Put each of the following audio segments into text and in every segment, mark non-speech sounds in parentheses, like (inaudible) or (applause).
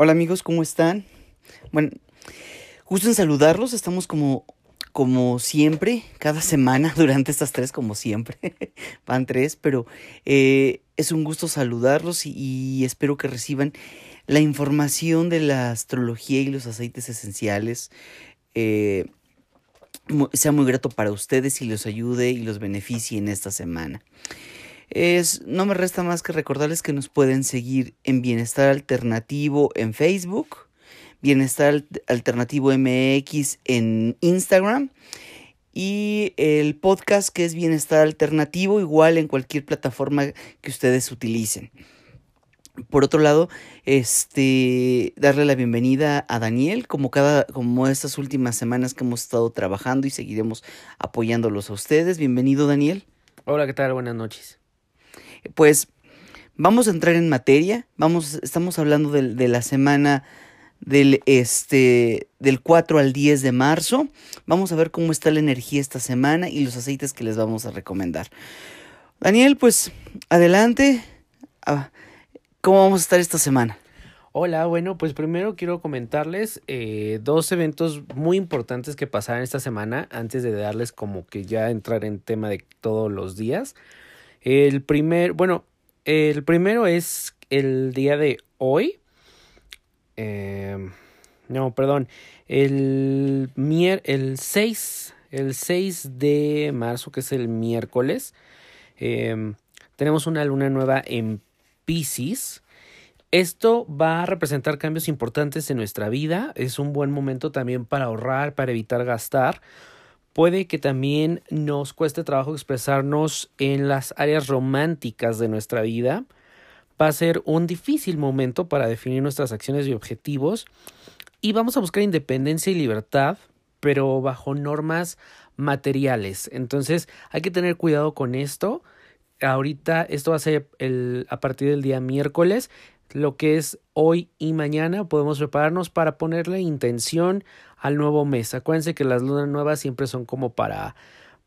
Hola amigos, ¿cómo están? Bueno, gusto en saludarlos, estamos como, como siempre, cada semana (laughs) durante estas tres, como siempre, (laughs) van tres, pero eh, es un gusto saludarlos y, espero que reciban la información de la astrología y los aceites esenciales. Eh, sea muy grato para ustedes y los ayude y los beneficie en esta semana. Es, no me resta más que recordarles que nos pueden seguir en Bienestar Alternativo en Facebook, Bienestar Alternativo MX en Instagram y el podcast que es Bienestar Alternativo igual en cualquier plataforma que ustedes utilicen. Por otro lado, este darle la bienvenida a Daniel, como cada, como estas últimas semanas que hemos estado trabajando y seguiremos apoyándolos a ustedes. Bienvenido, Daniel. Hola, ¿qué tal? Buenas noches. Pues vamos a entrar en materia. Vamos, estamos hablando de, la semana del, este, del 4 al 10 de marzo. Vamos a ver cómo está la energía esta semana y los aceites que les vamos a recomendar. Daniel, pues adelante. Ah, ¿Cómo vamos a estar esta semana? Hola, bueno, pues primero quiero comentarles eh, dos eventos muy importantes que pasaron esta semana antes de darles como que ya entrar en tema de todos los días. El primer, bueno, el primero es el día de hoy. Em, no, perdón. El, el 6, el 6 de marzo, que es el miércoles, em, tenemos una luna nueva en Pisces. Esto va a representar cambios importantes en nuestra vida. Es un buen momento también para ahorrar, para evitar gastar puede que también nos cueste trabajo expresarnos en las áreas románticas de nuestra vida. Va a ser un difícil momento para definir nuestras acciones y objetivos y vamos a buscar independencia y libertad, pero bajo normas materiales. Entonces hay que tener cuidado con esto. Ahorita esto va a ser el, a partir del día miércoles lo que es hoy y mañana podemos prepararnos para ponerle intención al nuevo mes. Acuérdense que las lunas nuevas siempre son como para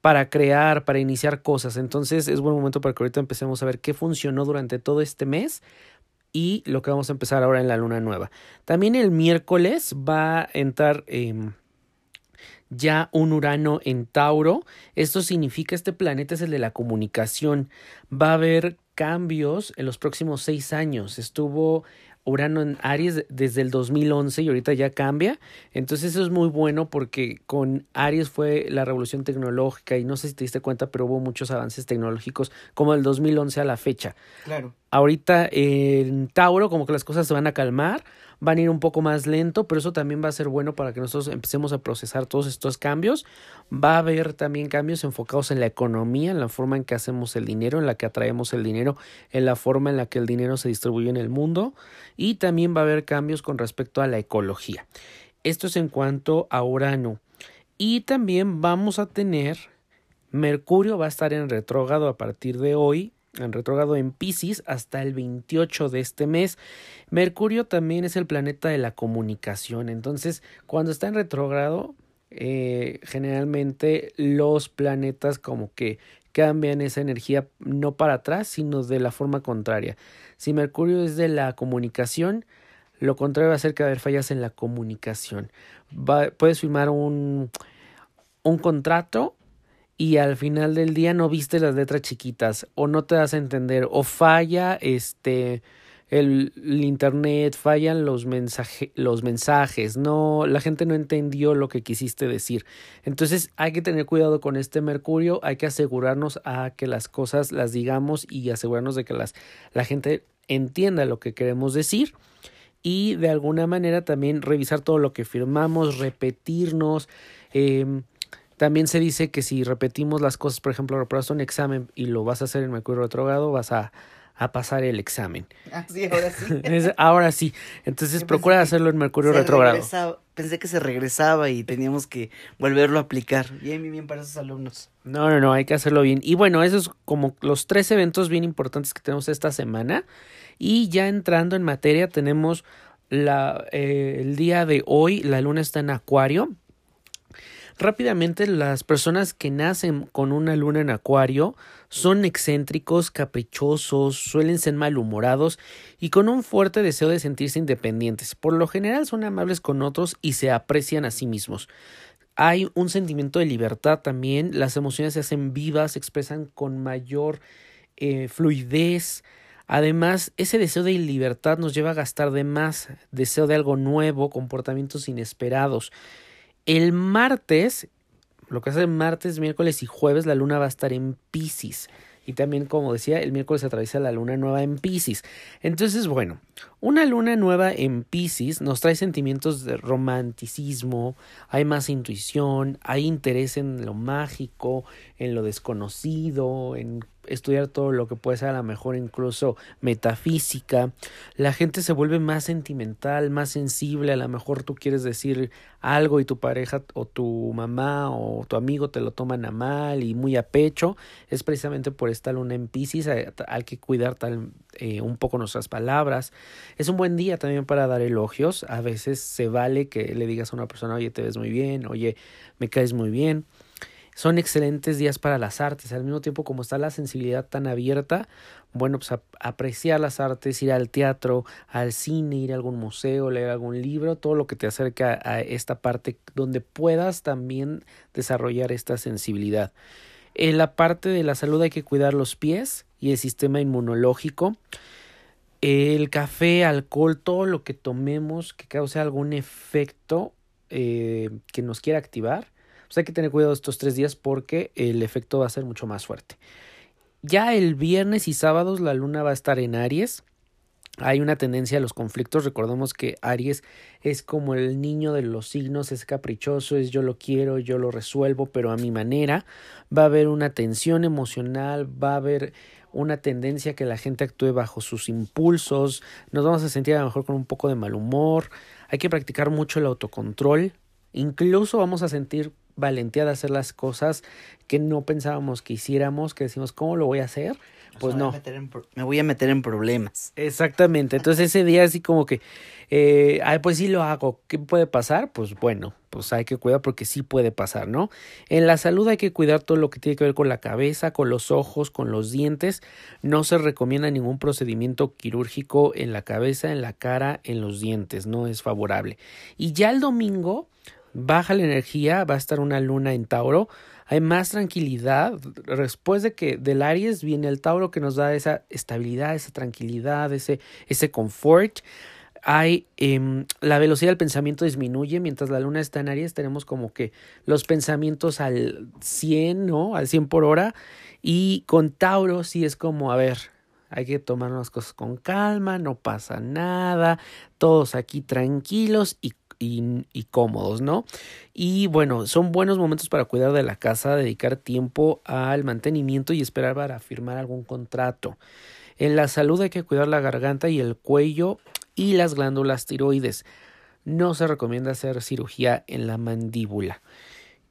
para crear, para iniciar cosas. Entonces es buen momento para que ahorita empecemos a ver qué funcionó durante todo este mes y lo que vamos a empezar ahora en la luna nueva. También el miércoles va a entrar em, ya un Urano en Tauro. Esto significa este planeta es el de la comunicación. Va a haber cambios en los próximos seis años. Estuvo Urano en Aries desde el 2011 y ahorita ya cambia. Entonces eso es muy bueno porque con Aries fue la revolución tecnológica y no sé si te diste cuenta, pero hubo muchos avances tecnológicos como el 2011 a la fecha. Claro. Ahorita en Tauro como que las cosas se van a calmar van a ir un poco más lento, pero eso también va a ser bueno para que nosotros empecemos a procesar todos estos cambios. Va a haber también cambios enfocados en la economía, en la forma en que hacemos el dinero, en la que atraemos el dinero, en la forma en la que el dinero se distribuye en el mundo y también va a haber cambios con respecto a la ecología. Esto es en cuanto a Urano. Y también vamos a tener Mercurio va a estar en retrógrado a partir de hoy en retrógrado en Pisces hasta el 28 de este mes. Mercurio también es el planeta de la comunicación, entonces cuando está en retrógrado, eh, generalmente los planetas como que cambian esa energía no para atrás, sino de la forma contraria. Si Mercurio es de la comunicación, lo contrario va a ser que haber fallas en la comunicación. puedes firmar un, un contrato y al final del día no viste las letras chiquitas o no te das a entender o falla este el, internet, fallan los, los mensajes, no, la gente no entendió lo que quisiste decir. Entonces hay que tener cuidado con este Mercurio, hay que asegurarnos a que las cosas las digamos y asegurarnos de que las, la gente entienda lo que queremos decir y de alguna manera también revisar todo lo que firmamos, repetirnos, eh, también se dice que si repetimos las cosas, por ejemplo, reprobaste un examen y lo vas a hacer en Mercurio retrogrado, vas a, a pasar el examen. Ah, sí, ahora sí. (laughs) ahora sí. Entonces procura hacerlo en Mercurio retrogrado. Pensé que se regresaba y teníamos que volverlo a aplicar. Bien, bien, bien para esos alumnos. No, no, no, hay que hacerlo bien. Y bueno, esos como los tres eventos bien importantes que tenemos esta semana. Y ya entrando en materia, tenemos la, eh, el día de hoy, la luna está en Acuario Rápidamente, las personas que nacen con una luna en acuario son excéntricos, caprichosos, suelen ser malhumorados y con un fuerte deseo de sentirse independientes. Por lo general son amables con otros y se aprecian a sí mismos. Hay un sentimiento de libertad también, las emociones se hacen vivas, se expresan con mayor eh, fluidez. Además, ese deseo de libertad nos lleva a gastar de más, deseo de algo nuevo, comportamientos inesperados. El martes, lo que hace martes, miércoles y jueves, la luna va a estar en Pisces. Y también, como decía, el miércoles atraviesa la luna nueva en Pisces. Entonces, bueno, una luna nueva en Pisces nos trae sentimientos de romanticismo, hay más intuición, hay interés en lo mágico, en lo desconocido, en estudiar todo lo que puede ser a lo mejor incluso metafísica. La gente se vuelve más sentimental, más sensible, a lo mejor tú quieres decir algo y tu pareja o tu mamá o tu amigo te lo toman a mal y muy a pecho. Es precisamente por esta luna en Pisces, hay, que cuidar tal, eh, un poco nuestras palabras. Es un buen día también para dar elogios. A veces se vale que le digas a una persona, oye, te ves muy bien, oye, me caes muy bien. Son excelentes días para las artes, al mismo tiempo como está la sensibilidad tan abierta, bueno, pues apreciar las artes, ir al teatro, al cine, ir a algún museo, leer algún libro, todo lo que te acerca a esta parte donde puedas también desarrollar esta sensibilidad. En la parte de la salud hay que cuidar los pies y el sistema inmunológico. El café, alcohol, todo lo que tomemos que cause algún efecto eh, que nos quiera activar, pues hay que tener cuidado estos tres días porque el efecto va a ser mucho más fuerte. Ya el viernes y sábados la luna va a estar en Aries. Hay una tendencia a los conflictos. Recordemos que Aries es como el niño de los signos, es caprichoso, es yo lo quiero, yo lo resuelvo, pero a mi manera. Va a haber una tensión emocional, va a haber una tendencia a que la gente actúe bajo sus impulsos, nos vamos a sentir a lo mejor con un poco de mal humor, hay que practicar mucho el autocontrol, incluso vamos a sentir valentía de hacer las cosas que no pensábamos que hiciéramos, que decimos, ¿cómo lo voy a hacer? Pues no. me voy a meter en problemas. Exactamente. Entonces ese día así como que, eh, ay, pues sí lo hago. ¿Qué puede pasar? Pues bueno, pues hay que cuidar porque sí puede pasar, ¿no? En la salud hay que cuidar todo lo que tiene que ver con la cabeza, con los ojos, con los dientes. No se recomienda ningún procedimiento quirúrgico en la cabeza, en la cara, en los dientes. No es favorable. Y ya el domingo baja la energía, va a estar una luna en Tauro, hay más tranquilidad. Después de que del Aries viene el Tauro que nos da esa estabilidad, esa tranquilidad, ese, ese confort. Hay em, la velocidad del pensamiento disminuye mientras la luna está en Aries tenemos como que los pensamientos al 100, ¿no? Al 100 por hora y con Tauro sí es como, a ver, hay que tomar las cosas con calma, no pasa nada, todos aquí tranquilos y y, cómodos, ¿no? Y bueno, son buenos momentos para cuidar de la casa, dedicar tiempo al mantenimiento y esperar para firmar algún contrato. En la salud hay que cuidar la garganta y el cuello y las glándulas tiroides. No se recomienda hacer cirugía en la mandíbula.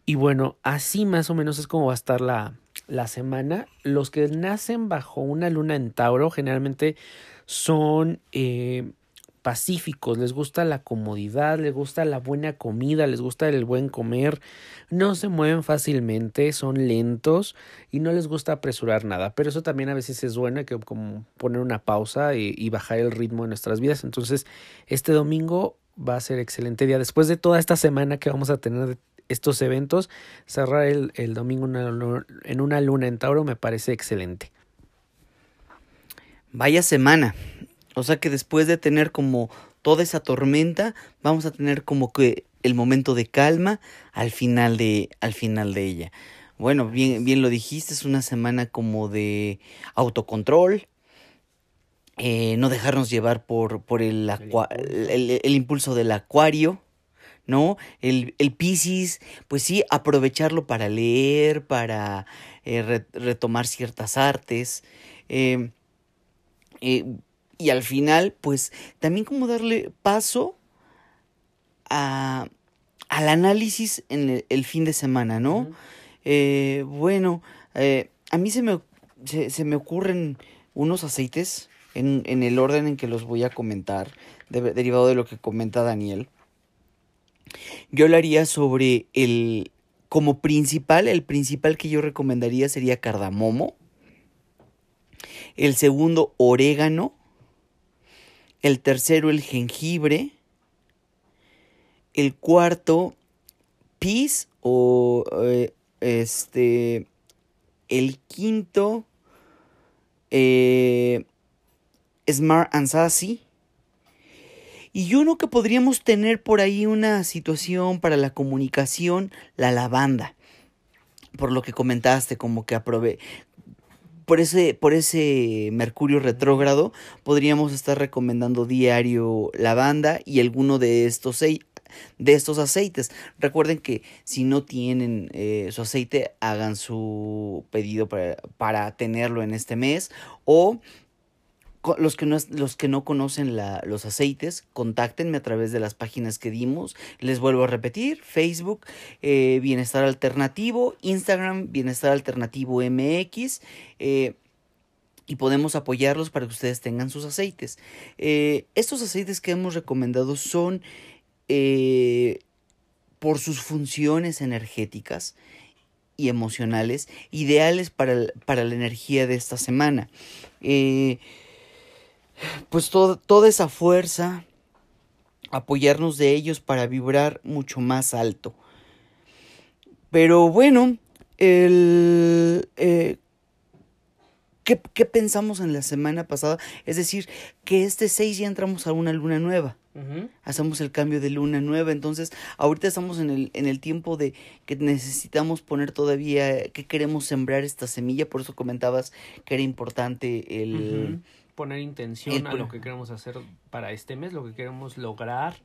Y bueno, así más o menos es como va a estar la, la semana. Los que nacen bajo una luna en Tauro generalmente son eh, pacíficos, les gusta la comodidad, les gusta la buena comida, les gusta el buen comer, no se mueven fácilmente, son lentos y no les gusta apresurar nada, pero eso también a veces es bueno, que como poner una pausa y, bajar el ritmo de nuestras vidas. Entonces, este domingo va a ser excelente día. Después de toda esta semana que vamos a tener estos eventos, cerrar el domingo en una luna en Tauro me parece excelente. Vaya semana. O sea que después de tener como toda esa tormenta, vamos a tener como que el momento de calma al final de, al final de ella. Bueno, bien, bien lo dijiste, es una semana como de autocontrol, eh, no dejarnos llevar por, por el, el, impulso del acuario, ¿no? El, el Pisces, pues sí, aprovecharlo para leer, para eh, retomar ciertas artes. Eh, y al final, pues también como darle paso a, al análisis en el, fin de semana, ¿no? Eh, bueno, eh, a mí se me, se, me ocurren unos aceites en, en, el orden en que los voy a comentar, derivado de lo que comenta Daniel. Yo hablaría sobre el como principal, el principal que yo recomendaría sería cardamomo. El segundo, orégano. El tercero, el jengibre. El cuarto, pis o eh, este. El quinto, eh, Smart and Sassy. Y uno que podríamos tener por ahí una situación para la comunicación, la lavanda. Por lo que comentaste, como que aprobé. Por ese, por ese Mercurio retrógrado, podríamos estar recomendando diario lavanda y alguno de estos de estos aceites. Recuerden que si no tienen eh, su aceite, hagan su pedido para, para tenerlo en este mes o los que no, los que no conocen los aceites, contáctenme a través de las páginas que dimos. Les vuelvo a repetir, Facebook, eh, Bienestar Alternativo, Instagram, Bienestar Alternativo MX. Eh, y podemos apoyarlos para que ustedes tengan sus aceites. Eh, estos aceites que hemos recomendado son por sus funciones energéticas y emocionales ideales para, para la energía de esta semana. Pues toda esa fuerza, apoyarnos de ellos para vibrar mucho más alto. Pero bueno, el, eh, ¿qué, ¿qué, pensamos en la semana pasada? Es decir, que este 6 ya entramos a una luna nueva. Hacemos el cambio de luna nueva. Entonces, ahorita estamos en el, en el tiempo de que necesitamos poner todavía, que queremos sembrar esta semilla. Por eso comentabas que era importante el poner intención a lo que queremos hacer para este mes, lo que queremos lograr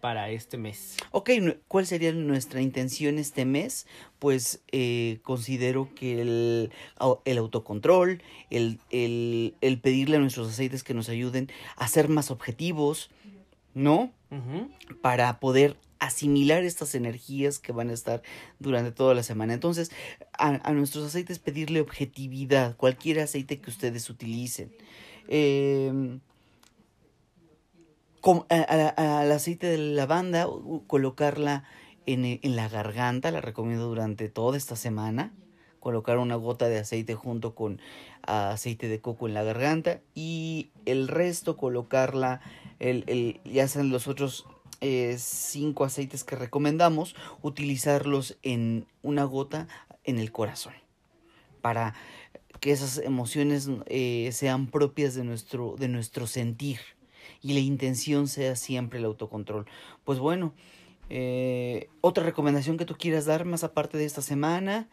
para este mes. Ok, ¿cuál sería nuestra intención este mes? Pues eh, considero que el, el autocontrol, el, el, el, pedirle a nuestros aceites que nos ayuden a ser más objetivos, ¿no? Para poder asimilar estas energías que van a estar durante toda la semana. Entonces, a, a nuestros aceites pedirle objetividad, cualquier aceite que ustedes utilicen. Eh, al aceite de lavanda, colocarla en, en, la garganta, la recomiendo durante toda esta semana. Colocar una gota de aceite junto con aceite de coco en la garganta y el resto colocarla, el, el, ya sean los otros eh, cinco aceites que recomendamos, utilizarlos en una gota en el corazón para que esas emociones eh, sean propias de nuestro, de nuestro sentir y la intención sea siempre el autocontrol. Pues bueno, eh, otra recomendación que tú quieras dar más aparte de esta semana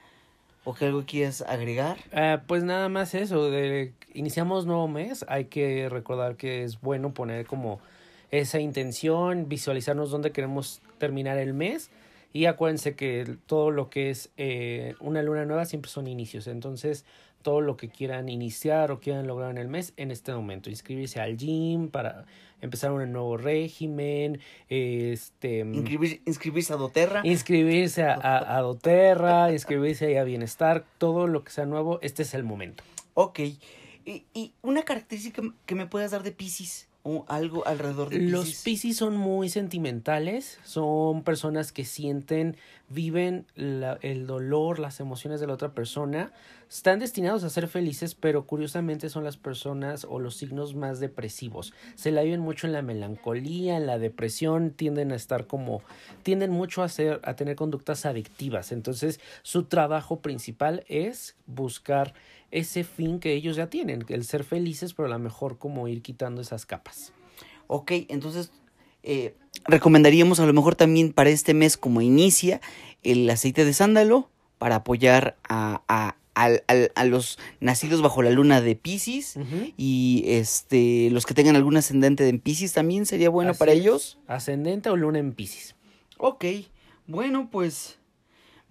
o que algo quieras agregar. Eh, pues nada más eso, de, iniciamos nuevo mes, hay que recordar que es bueno poner como esa intención, visualizarnos dónde queremos terminar el mes. Y acuérdense que todo lo que es una luna nueva siempre son inicios. Entonces, todo lo que quieran iniciar o quieran lograr en el mes en este momento. Inscribirse al gym para empezar un nuevo régimen, este... inscribirse a doTERRA. Inscribirse a, a, doTERRA, (laughs) inscribirse a Bienestar, todo lo que sea nuevo, este es el momento. Ok. Y, y una característica que me puedas dar de Pisces o algo alrededor de Pisces. Los Pisces son muy sentimentales, son personas que sienten, viven la, el dolor, las emociones de la otra persona, están destinados a ser felices, pero curiosamente son las personas o los signos más depresivos. Se la viven mucho en la melancolía, en la depresión, tienden a estar como, tienden mucho a ser, a tener conductas adictivas. Entonces, su trabajo principal es buscar ese fin que ellos ya tienen, el ser felices, pero a lo mejor como ir quitando esas capas. Ok, entonces eh, recomendaríamos a lo mejor también para este mes como inicia el aceite de sándalo para apoyar a, a, a, los nacidos bajo la luna de Pisces y este los que tengan algún ascendente en Pisces también sería bueno para ellos. Ascendente o luna en Pisces. Ok, bueno pues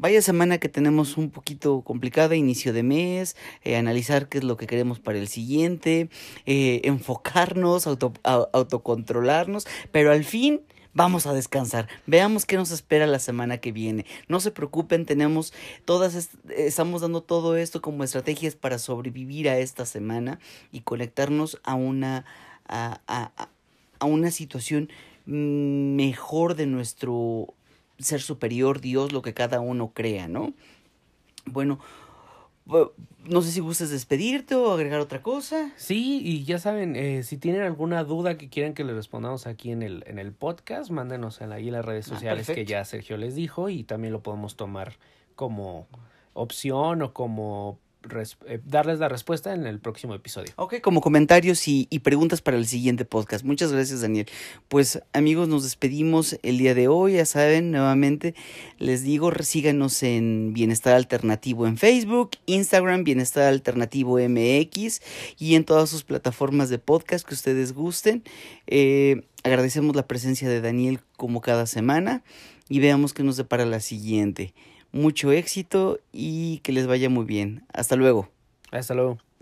Vaya semana que tenemos un poquito complicada, inicio de mes, eh, analizar qué es lo que queremos para el siguiente, eh, enfocarnos, auto, autocontrolarnos, pero al fin vamos a descansar. Veamos qué nos espera la semana que viene. No se preocupen, tenemos todas, estamos dando todo esto como estrategias para sobrevivir a esta semana y conectarnos a una, a, a, a una situación mejor de nuestro ser superior, Dios, lo que cada uno crea, ¿no? Bueno, no sé si gustas despedirte o agregar otra cosa. Sí, y ya saben, eh, si tienen alguna duda que quieran que les respondamos aquí en el, en el podcast, mándenos ahí en las redes ah, sociales que ya Sergio les dijo y también lo podemos tomar como opción o como darles la respuesta en el próximo episodio. Ok, como comentarios y, y, preguntas para el siguiente podcast. Muchas gracias, Daniel. Pues amigos, nos despedimos el día de hoy. Ya saben, nuevamente les digo, síganos en Bienestar Alternativo en Facebook, Instagram, Bienestar Alternativo MX y en todas sus plataformas de podcast que ustedes gusten. Eh, agradecemos la presencia de Daniel como cada semana y veamos qué nos depara la siguiente mucho éxito y que les vaya muy bien. Hasta luego. Hasta luego.